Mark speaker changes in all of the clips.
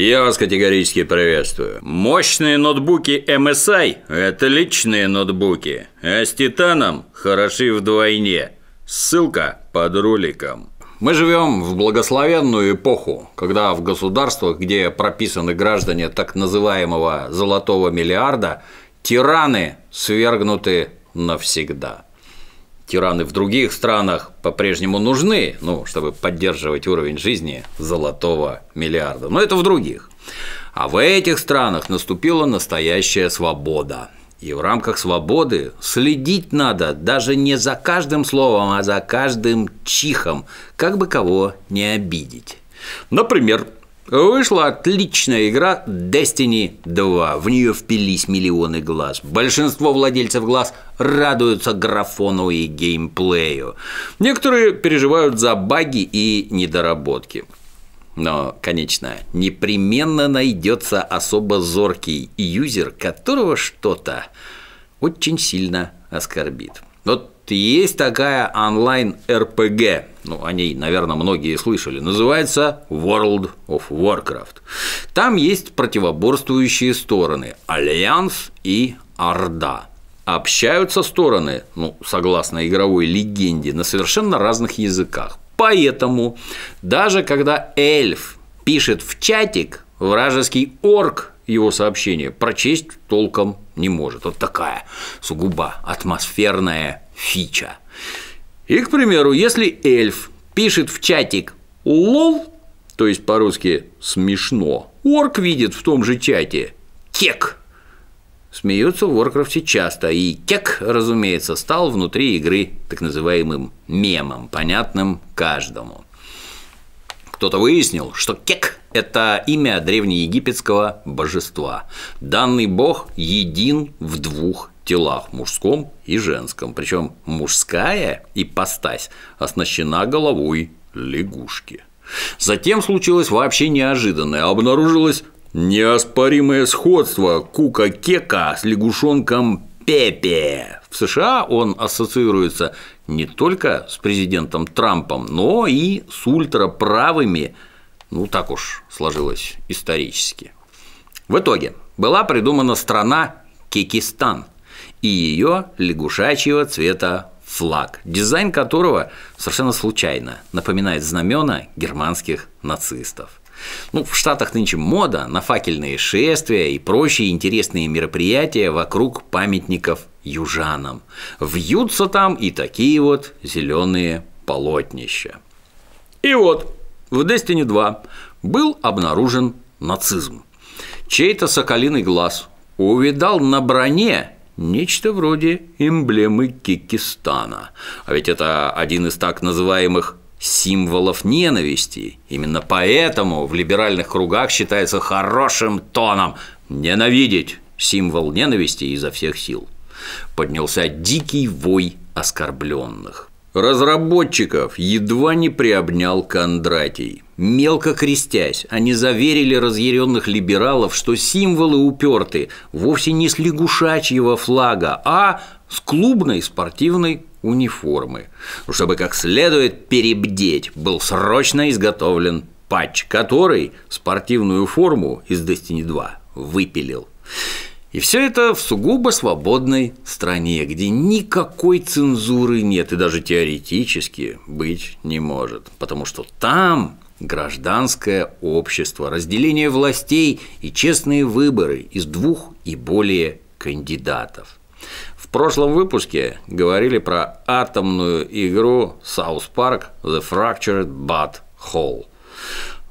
Speaker 1: Я вас категорически приветствую. Мощные ноутбуки MSI – это личные ноутбуки, а с Титаном хороши вдвойне. Ссылка под роликом. Мы живем в благословенную эпоху, когда в государствах, где прописаны граждане так называемого «золотого миллиарда», тираны свергнуты навсегда. Тираны в других странах по-прежнему нужны, ну, чтобы поддерживать уровень жизни золотого миллиарда, но это в других. А в этих странах наступила настоящая свобода – и в рамках свободы следить надо даже не за каждым словом, а за каждым чихом, как бы кого не обидеть. Например, Вышла отличная игра Destiny 2. В нее впились миллионы глаз. Большинство владельцев глаз радуются графону и геймплею. Некоторые переживают за баги и недоработки. Но, конечно, непременно найдется особо зоркий юзер, которого что-то очень сильно оскорбит. Вот есть такая онлайн-РПГ, ну, о ней, наверное, многие слышали, называется World of Warcraft. Там есть противоборствующие стороны – Альянс и Орда. Общаются стороны, ну, согласно игровой легенде, на совершенно разных языках. Поэтому даже когда эльф пишет в чатик, вражеский орк его сообщение прочесть толком не может. Вот такая сугубо атмосферная фича. И, к примеру, если эльф пишет в чатик «лол», то есть по-русски «смешно», орк видит в том же чате «кек», Смеются в Warcraft часто, и кек, разумеется, стал внутри игры так называемым мемом, понятным каждому. Кто-то выяснил, что кек – это имя древнеегипетского божества. Данный бог един в двух телах – мужском и женском. Причем мужская ипостась оснащена головой лягушки. Затем случилось вообще неожиданное. Обнаружилось Неоспоримое сходство Кука Кека с лягушонком Пепе. В США он ассоциируется не только с президентом Трампом, но и с ультраправыми, ну так уж сложилось исторически. В итоге была придумана страна Кекистан и ее лягушачьего цвета флаг, дизайн которого совершенно случайно напоминает знамена германских нацистов. Ну, в Штатах нынче мода на факельные шествия и прочие интересные мероприятия вокруг памятников южанам. Вьются там и такие вот зеленые полотнища. И вот в Destiny 2 был обнаружен нацизм. Чей-то соколиный глаз увидал на броне нечто вроде эмблемы Кикистана. А ведь это один из так называемых символов ненависти. Именно поэтому в либеральных кругах считается хорошим тоном ненавидеть символ ненависти изо всех сил. Поднялся дикий вой оскорбленных. Разработчиков едва не приобнял Кондратий. Мелко крестясь, они заверили разъяренных либералов, что символы уперты вовсе не с лягушачьего флага, а с клубной спортивной униформы. Чтобы как следует перебдеть, был срочно изготовлен патч, который спортивную форму из Destiny 2 выпилил. И все это в сугубо свободной стране, где никакой цензуры нет и даже теоретически быть не может, потому что там гражданское общество, разделение властей и честные выборы из двух и более кандидатов. В прошлом выпуске говорили про атомную игру South Park The Fractured But Whole,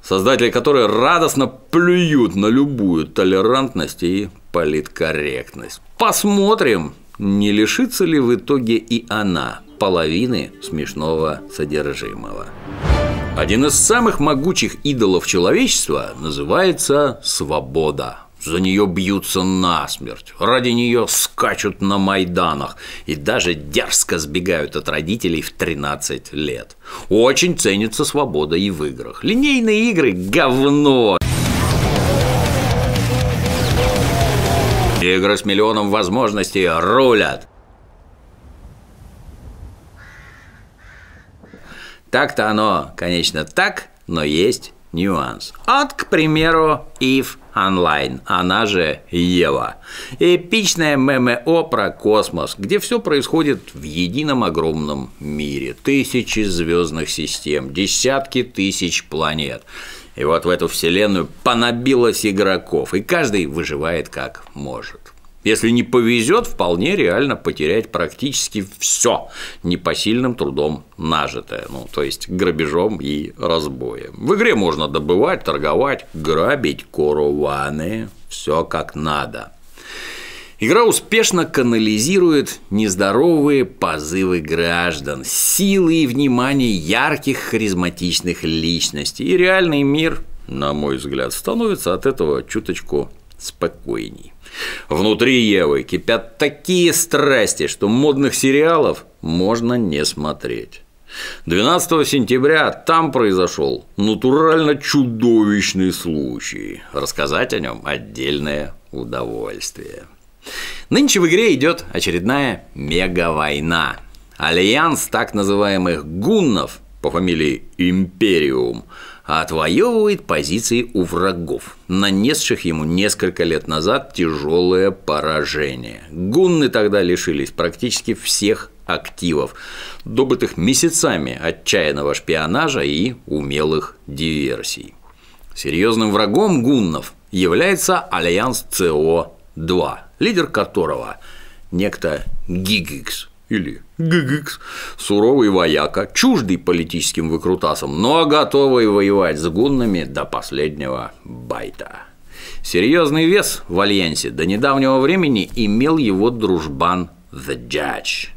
Speaker 1: создатели которой радостно плюют на любую толерантность и политкорректность. Посмотрим, не лишится ли в итоге и она половины смешного содержимого. Один из самых могучих идолов человечества называется свобода. За нее бьются насмерть, ради нее скачут на Майданах и даже дерзко сбегают от родителей в 13 лет. Очень ценится свобода и в играх. Линейные игры – говно. Игры с миллионом возможностей рулят. Так-то оно, конечно, так, но есть нюанс. От, к примеру, Ив Онлайн, она же Ева. Эпичное ММО про космос, где все происходит в едином огромном мире. Тысячи звездных систем, десятки тысяч планет. И вот в эту вселенную понабилось игроков, и каждый выживает как может. Если не повезет, вполне реально потерять практически все непосильным трудом нажитое, ну, то есть грабежом и разбоем. В игре можно добывать, торговать, грабить караваны, все как надо. Игра успешно канализирует нездоровые позывы граждан, силы и внимание ярких харизматичных личностей, и реальный мир, на мой взгляд, становится от этого чуточку спокойней. Внутри Евы кипят такие страсти, что модных сериалов можно не смотреть. 12 сентября там произошел натурально чудовищный случай. Рассказать о нем отдельное удовольствие. Нынче в игре идет очередная мегавойна. Альянс так называемых гуннов по фамилии Империум отвоевывает позиции у врагов, нанесших ему несколько лет назад тяжелое поражение. Гунны тогда лишились практически всех активов, добытых месяцами отчаянного шпионажа и умелых диверсий. Серьезным врагом гуннов является Альянс ЦО-2, лидер которого некто Гигикс или ГГКС, суровый вояка, чуждый политическим выкрутасам, но готовый воевать с гуннами до последнего байта. Серьезный вес в Альянсе до недавнего времени имел его дружбан The Judge.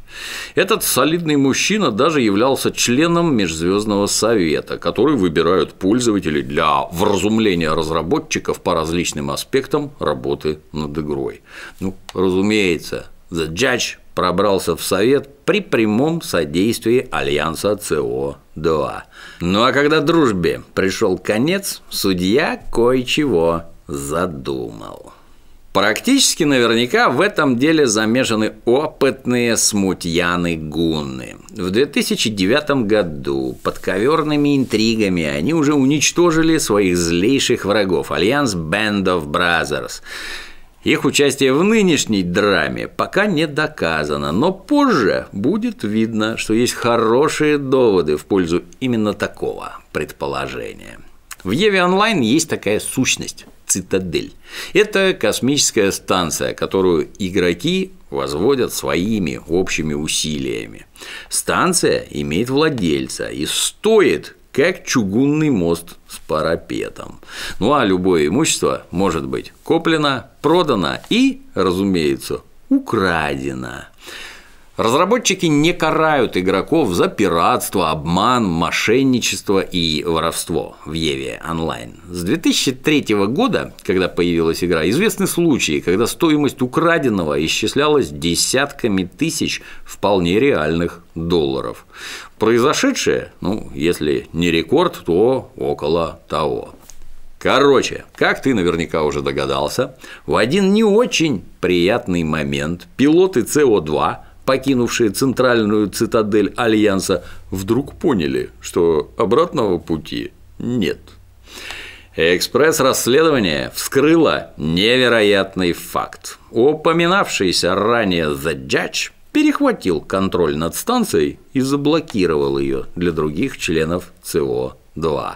Speaker 1: Этот солидный мужчина даже являлся членом Межзвездного совета, который выбирают пользователи для вразумления разработчиков по различным аспектам работы над игрой. Ну, разумеется, The Judge пробрался в Совет при прямом содействии Альянса ЦО-2. Ну а когда дружбе пришел конец, судья кое-чего задумал. Практически наверняка в этом деле замешаны опытные смутьяны-гунны. В 2009 году подковерными интригами они уже уничтожили своих злейших врагов – Альянс Band of Brothers – их участие в нынешней драме пока не доказано, но позже будет видно, что есть хорошие доводы в пользу именно такого предположения. В Еве онлайн есть такая сущность – цитадель. Это космическая станция, которую игроки возводят своими общими усилиями. Станция имеет владельца и стоит как чугунный мост с парапетом. Ну а любое имущество может быть куплено, продано и, разумеется, украдено. Разработчики не карают игроков за пиратство, обман, мошенничество и воровство в Еве онлайн. С 2003 года, когда появилась игра, известны случаи, когда стоимость украденного исчислялась десятками тысяч вполне реальных долларов. Произошедшее, ну, если не рекорд, то около того. Короче, как ты наверняка уже догадался, в один не очень приятный момент пилоты СО2 покинувшие центральную цитадель Альянса, вдруг поняли, что обратного пути нет. Экспресс-расследование вскрыло невероятный факт. Упоминавшийся ранее The Judge перехватил контроль над станцией и заблокировал ее для других членов ЦО-2.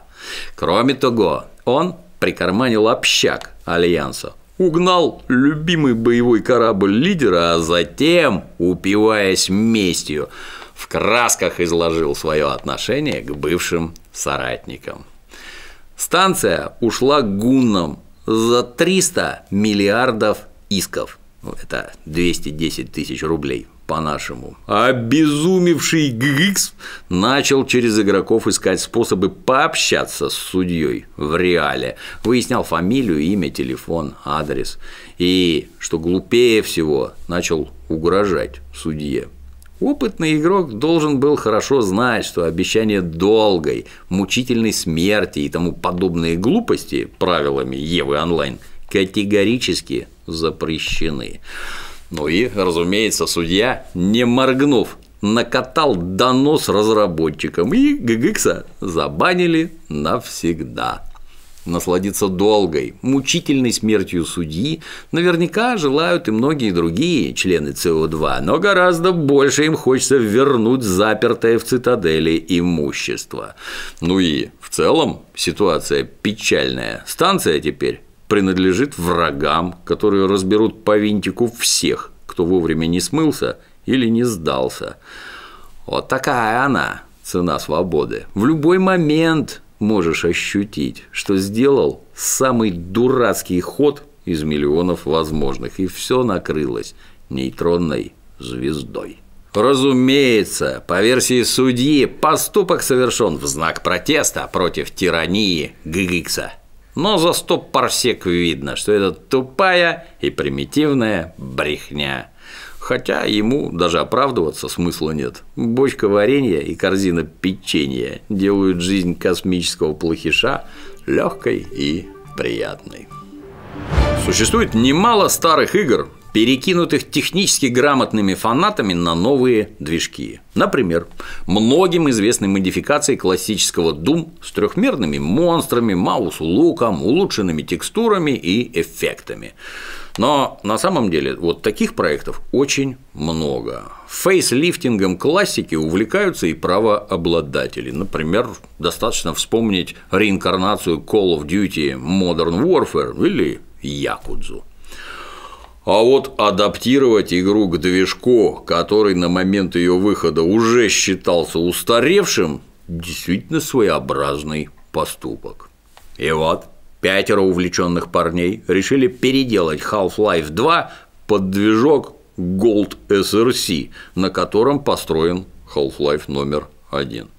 Speaker 1: Кроме того, он прикарманил общак Альянса, угнал любимый боевой корабль лидера, а затем, упиваясь местью, в красках изложил свое отношение к бывшим соратникам. Станция ушла гуннам за 300 миллиардов исков. Ну, это 210 тысяч рублей по-нашему. Обезумевший Гикс начал через игроков искать способы пообщаться с судьей в реале. Выяснял фамилию, имя, телефон, адрес. И, что глупее всего, начал угрожать судье. Опытный игрок должен был хорошо знать, что обещание долгой, мучительной смерти и тому подобные глупости правилами Евы онлайн категорически запрещены. Ну и, разумеется, судья, не моргнув, накатал донос разработчикам, и ГГКса забанили навсегда. насладиться долгой, мучительной смертью судьи, наверняка желают и многие другие члены СО2, но гораздо больше им хочется вернуть запертое в цитадели имущество. Ну и в целом ситуация печальная. Станция теперь принадлежит врагам, которые разберут по винтику всех, кто вовремя не смылся или не сдался. Вот такая она, цена свободы. В любой момент можешь ощутить, что сделал самый дурацкий ход из миллионов возможных, и все накрылось нейтронной звездой. Разумеется, по версии судьи, поступок совершен в знак протеста против тирании Гигикса. Но за стоп парсек видно, что это тупая и примитивная брехня. Хотя ему даже оправдываться смысла нет. Бочка варенья и корзина печенья делают жизнь космического плохиша легкой и приятной. Существует немало старых игр, перекинутых технически грамотными фанатами на новые движки. Например, многим известны модификации классического Doom с трехмерными монстрами, маус-луком, улучшенными текстурами и эффектами. Но на самом деле вот таких проектов очень много. Фейслифтингом классики увлекаются и правообладатели. Например, достаточно вспомнить реинкарнацию Call of Duty Modern Warfare или Якудзу. А вот адаптировать игру к движку, который на момент ее выхода уже считался устаревшим, действительно своеобразный поступок. И вот пятеро увлеченных парней решили переделать Half-Life 2 под движок Gold SRC, на котором построен Half-Life номер один.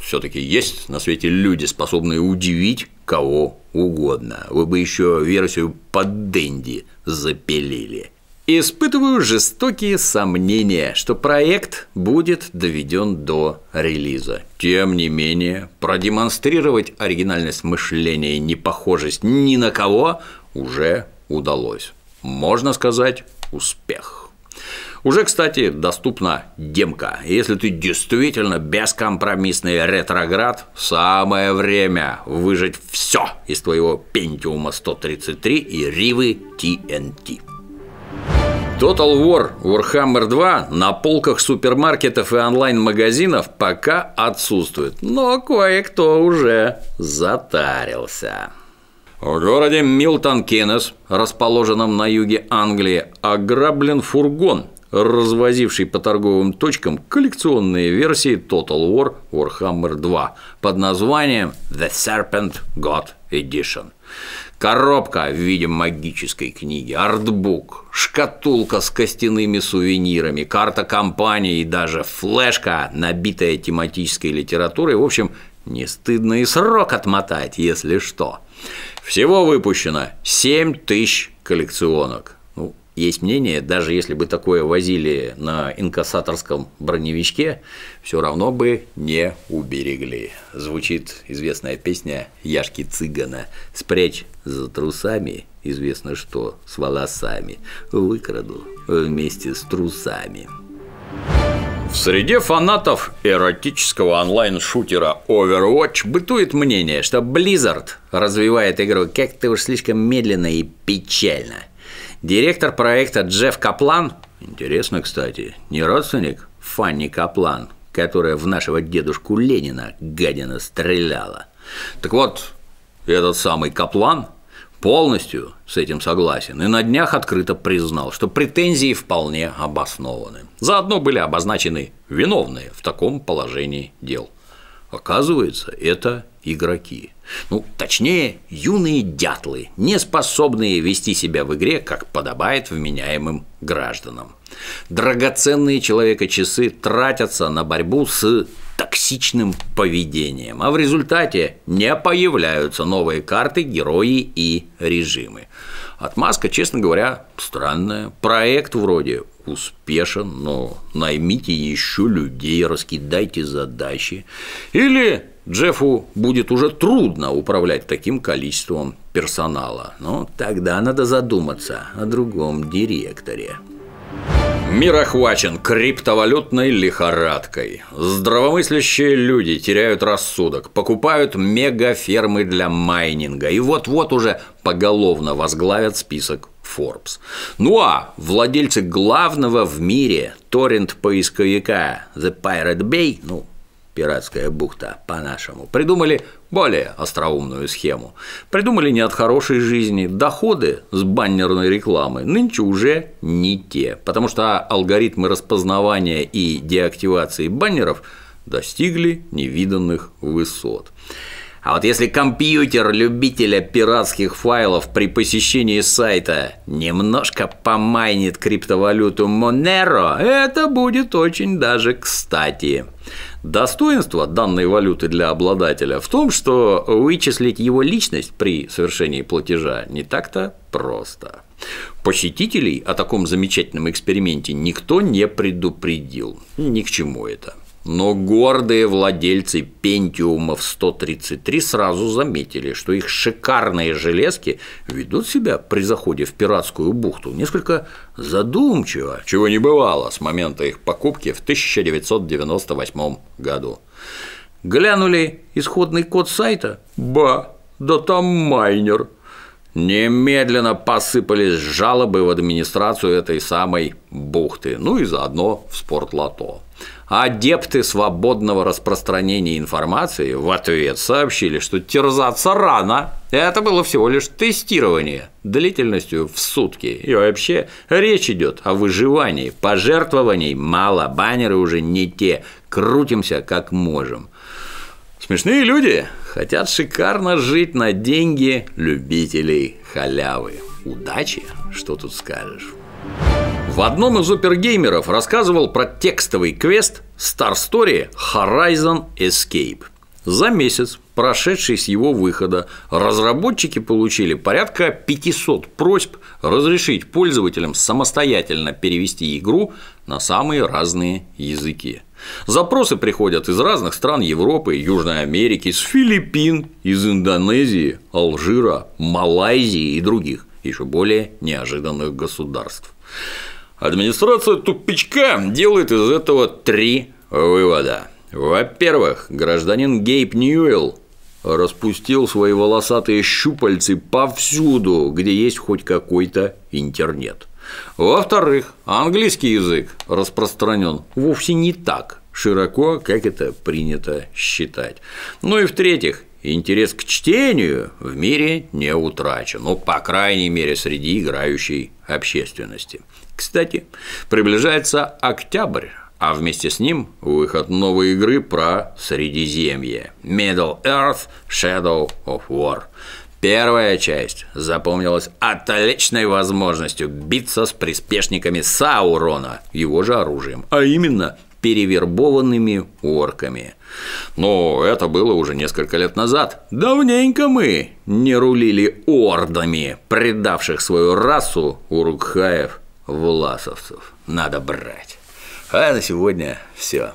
Speaker 1: Все-таки есть на свете люди, способные удивить кого угодно. Вы бы еще версию под Дэнди запилили. Испытываю жестокие сомнения, что проект будет доведен до релиза. Тем не менее, продемонстрировать оригинальность мышления и непохожесть ни на кого уже удалось. Можно сказать, успех. Уже, кстати, доступна демка. Если ты действительно бескомпромиссный ретроград, самое время выжать все из твоего Pentium 133 и Ривы TNT. Total War Warhammer 2 на полках супермаркетов и онлайн-магазинов пока отсутствует, но кое-кто уже затарился. В городе Милтон Кеннес, расположенном на юге Англии, ограблен фургон, развозивший по торговым точкам коллекционные версии Total War Warhammer 2 под названием The Serpent God Edition. Коробка в виде магической книги, артбук, шкатулка с костяными сувенирами, карта компании и даже флешка, набитая тематической литературой. В общем, не стыдно и срок отмотать, если что. Всего выпущено 7 тысяч коллекционок. Есть мнение, даже если бы такое возили на инкассаторском броневичке, все равно бы не уберегли. Звучит известная песня Яшки Цыгана «Спрячь за трусами, известно что, с волосами, выкраду вместе с трусами». В среде фанатов эротического онлайн-шутера Overwatch бытует мнение, что Blizzard развивает игру как-то уж слишком медленно и печально – Директор проекта Джефф Каплан, интересно, кстати, не родственник Фанни Каплан, которая в нашего дедушку Ленина гадина стреляла. Так вот, этот самый Каплан полностью с этим согласен и на днях открыто признал, что претензии вполне обоснованы. Заодно были обозначены виновные в таком положении дел. Оказывается, это игроки. Ну, точнее, юные дятлы, не способные вести себя в игре, как подобает вменяемым гражданам. Драгоценные человека-часы тратятся на борьбу с токсичным поведением, а в результате не появляются новые карты, герои и режимы. Отмазка, честно говоря, странная. Проект вроде успешен, но наймите еще людей, раскидайте задачи. Или Джеффу будет уже трудно управлять таким количеством персонала. Но тогда надо задуматься о другом директоре. Мир охвачен криптовалютной лихорадкой. Здравомыслящие люди теряют рассудок, покупают мегафермы для майнинга и вот-вот уже поголовно возглавят список Forbes. Ну а владельцы главного в мире торрент-поисковика The Pirate Bay, ну, пиратская бухта по-нашему, придумали более остроумную схему. Придумали не от хорошей жизни, доходы с баннерной рекламы нынче уже не те, потому что алгоритмы распознавания и деактивации баннеров достигли невиданных высот. А вот если компьютер любителя пиратских файлов при посещении сайта немножко помайнит криптовалюту Monero, это будет очень даже кстати. Достоинство данной валюты для обладателя в том, что вычислить его личность при совершении платежа не так-то просто. Посетителей о таком замечательном эксперименте никто не предупредил. Ни к чему это. Но гордые владельцы Пентиумов 133 сразу заметили, что их шикарные железки ведут себя при заходе в пиратскую бухту несколько задумчиво, чего не бывало с момента их покупки в 1998 году. Глянули исходный код сайта? Ба, да там майнер. Немедленно посыпались жалобы в администрацию этой самой бухты, ну и заодно в спортлото. Адепты свободного распространения информации в ответ сообщили, что терзаться рано. Это было всего лишь тестирование длительностью в сутки. И вообще речь идет о выживании. Пожертвований мало, баннеры уже не те. Крутимся как можем. Смешные люди хотят шикарно жить на деньги любителей халявы. Удачи, что тут скажешь. В одном из опергеймеров рассказывал про текстовый квест Star Story Horizon Escape. За месяц, прошедший с его выхода, разработчики получили порядка 500 просьб разрешить пользователям самостоятельно перевести игру на самые разные языки. Запросы приходят из разных стран Европы, Южной Америки, с Филиппин, из Индонезии, Алжира, Малайзии и других, еще более неожиданных государств. Администрация тупичка делает из этого три вывода. Во-первых, гражданин Гейб Ньюэлл распустил свои волосатые щупальцы повсюду, где есть хоть какой-то интернет. Во-вторых, английский язык распространен вовсе не так широко, как это принято считать. Ну и в-третьих, интерес к чтению в мире не утрачен, ну, по крайней мере, среди играющей общественности. Кстати, приближается октябрь, а вместе с ним выход новой игры про Средиземье – Middle Earth Shadow of War. Первая часть запомнилась отличной возможностью биться с приспешниками Саурона, его же оружием, а именно перевербованными орками. Но это было уже несколько лет назад. Давненько мы не рулили ордами, предавших свою расу урукхаев власовцев надо брать. А на сегодня все.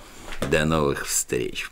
Speaker 1: До новых встреч.